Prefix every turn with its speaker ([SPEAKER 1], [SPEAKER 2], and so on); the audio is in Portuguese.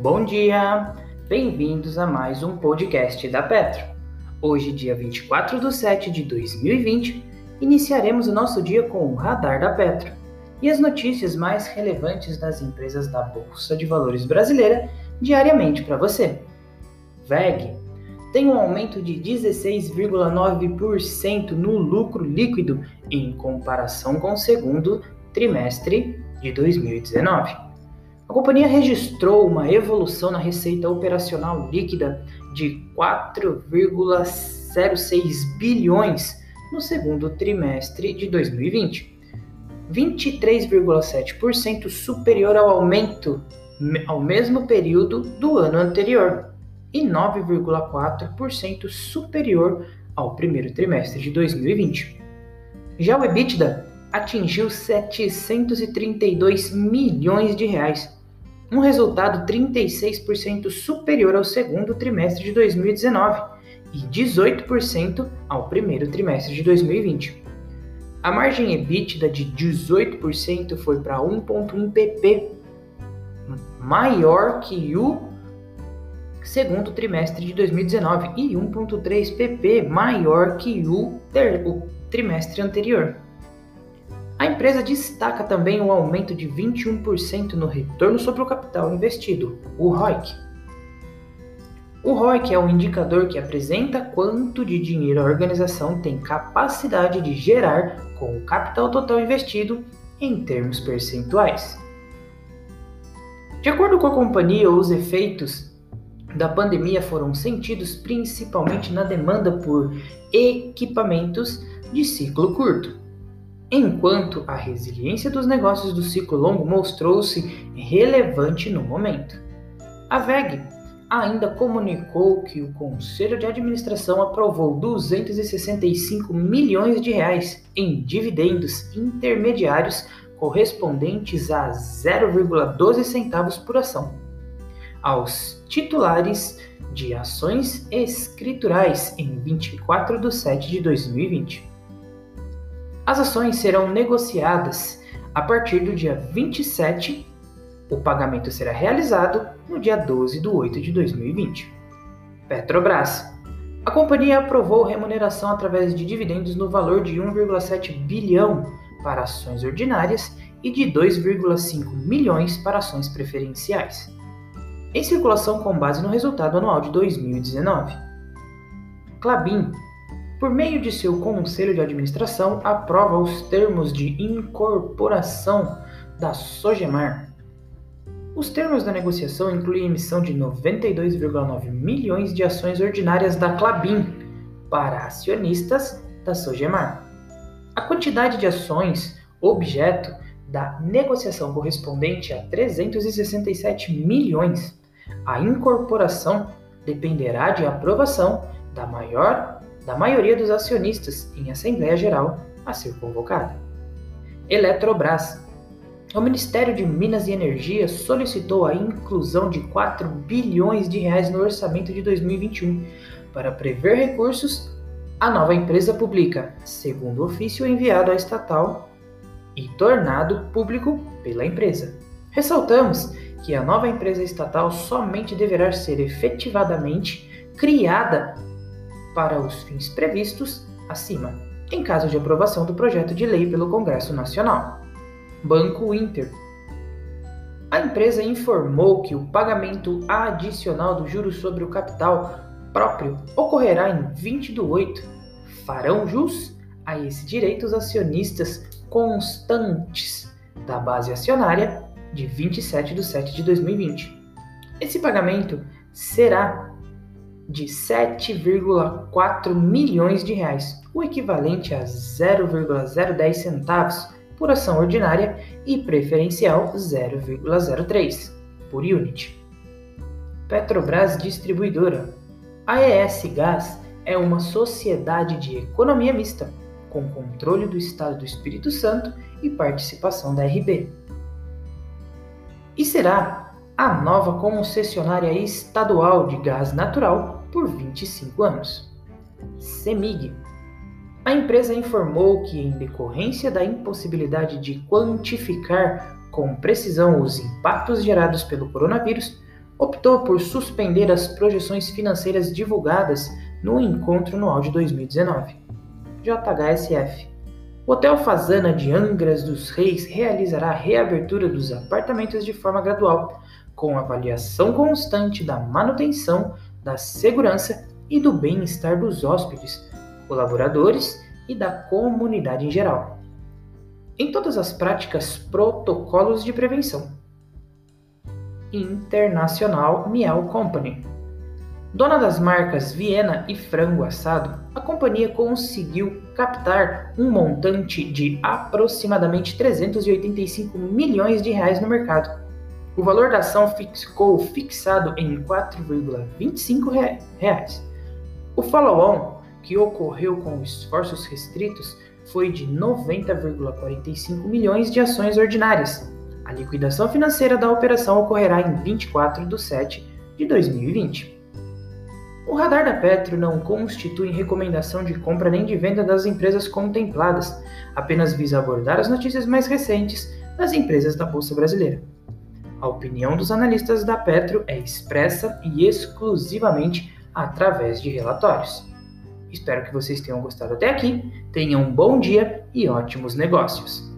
[SPEAKER 1] Bom dia! Bem-vindos a mais um podcast da Petro. Hoje, dia 24 de 7 de 2020, iniciaremos o nosso dia com o Radar da Petro e as notícias mais relevantes das empresas da Bolsa de Valores brasileira diariamente para você. VEG tem um aumento de 16,9% no lucro líquido em comparação com o segundo trimestre de 2019. A companhia registrou uma evolução na receita operacional líquida de 4,06 bilhões no segundo trimestre de 2020, 23,7% superior ao aumento ao mesmo período do ano anterior e 9,4% superior ao primeiro trimestre de 2020. Já o EBITDA atingiu 732 milhões de reais, um resultado 36% superior ao segundo trimestre de 2019 e 18% ao primeiro trimestre de 2020. A margem EBITDA de 18% foi para 1.1 pp, maior que o segundo trimestre de 2019 e 1.3 pp maior que o, ter, o trimestre anterior. A empresa destaca também o aumento de 21% no retorno sobre o capital investido, o ROIC. O ROIC é um indicador que apresenta quanto de dinheiro a organização tem capacidade de gerar com o capital total investido em termos percentuais. De acordo com a companhia, os efeitos da pandemia foram sentidos principalmente na demanda por equipamentos de ciclo curto enquanto a resiliência dos negócios do ciclo longo mostrou-se relevante no momento. A VEG ainda comunicou que o Conselho de Administração aprovou 265 milhões de reais em dividendos intermediários correspondentes a 0,12 centavos por ação aos titulares de ações escriturais em 24 de 7 de 2020. As ações serão negociadas a partir do dia 27. O pagamento será realizado no dia 12 de 8 de 2020. Petrobras. A companhia aprovou remuneração através de dividendos no valor de 1,7 bilhão para ações ordinárias e de 2,5 milhões para ações preferenciais. Em circulação com base no resultado anual de 2019. Clabin por meio de seu conselho de administração, aprova os termos de incorporação da Sogemar. Os termos da negociação incluem a emissão de 92,9 milhões de ações ordinárias da Clabin para acionistas da Sogemar. A quantidade de ações objeto da negociação correspondente a 367 milhões. A incorporação dependerá de aprovação da maior da maioria dos acionistas em Assembleia Geral a ser convocada. Eletrobras. O Ministério de Minas e Energia solicitou a inclusão de 4 bilhões de reais no orçamento de 2021 para prever recursos à nova empresa pública, segundo o ofício enviado à estatal e tornado público pela empresa. Ressaltamos que a nova empresa estatal somente deverá ser efetivadamente criada para os fins previstos acima, em caso de aprovação do projeto de lei pelo Congresso Nacional. Banco Inter. A empresa informou que o pagamento adicional do juros sobre o capital próprio ocorrerá em 20 de 8. Farão jus a esse direito os acionistas constantes da base acionária de 27 de 7 de 2020. Esse pagamento será de 7,4 milhões de reais, o equivalente a 0,010 centavos por ação ordinária e preferencial 0,03 por unit. Petrobras Distribuidora. A ES Gás é uma sociedade de economia mista, com controle do Estado do Espírito Santo e participação da RB. E será a nova concessionária estadual de gás natural por 25 anos. CEMIG. A empresa informou que, em decorrência da impossibilidade de quantificar com precisão os impactos gerados pelo coronavírus, optou por suspender as projeções financeiras divulgadas no encontro no de 2019. JHSF. O Hotel Fazana de Angras dos Reis realizará a reabertura dos apartamentos de forma gradual, com avaliação constante da manutenção, da segurança e do bem-estar dos hóspedes, colaboradores e da comunidade em geral. Em todas as práticas, protocolos de prevenção. Internacional Miel Company. Dona das marcas Viena e Frango Assado, a companhia conseguiu captar um montante de aproximadamente 385 milhões de reais no mercado. O valor da ação ficou fixado em 4,25 reais. O follow-on, que ocorreu com esforços restritos, foi de 90,45 milhões de ações ordinárias. A liquidação financeira da operação ocorrerá em 24 de 7 de 2020. O radar da Petro não constitui recomendação de compra nem de venda das empresas contempladas, apenas visa abordar as notícias mais recentes das empresas da Bolsa Brasileira. A opinião dos analistas da Petro é expressa e exclusivamente através de relatórios. Espero que vocês tenham gostado até aqui, tenham um bom dia e ótimos negócios!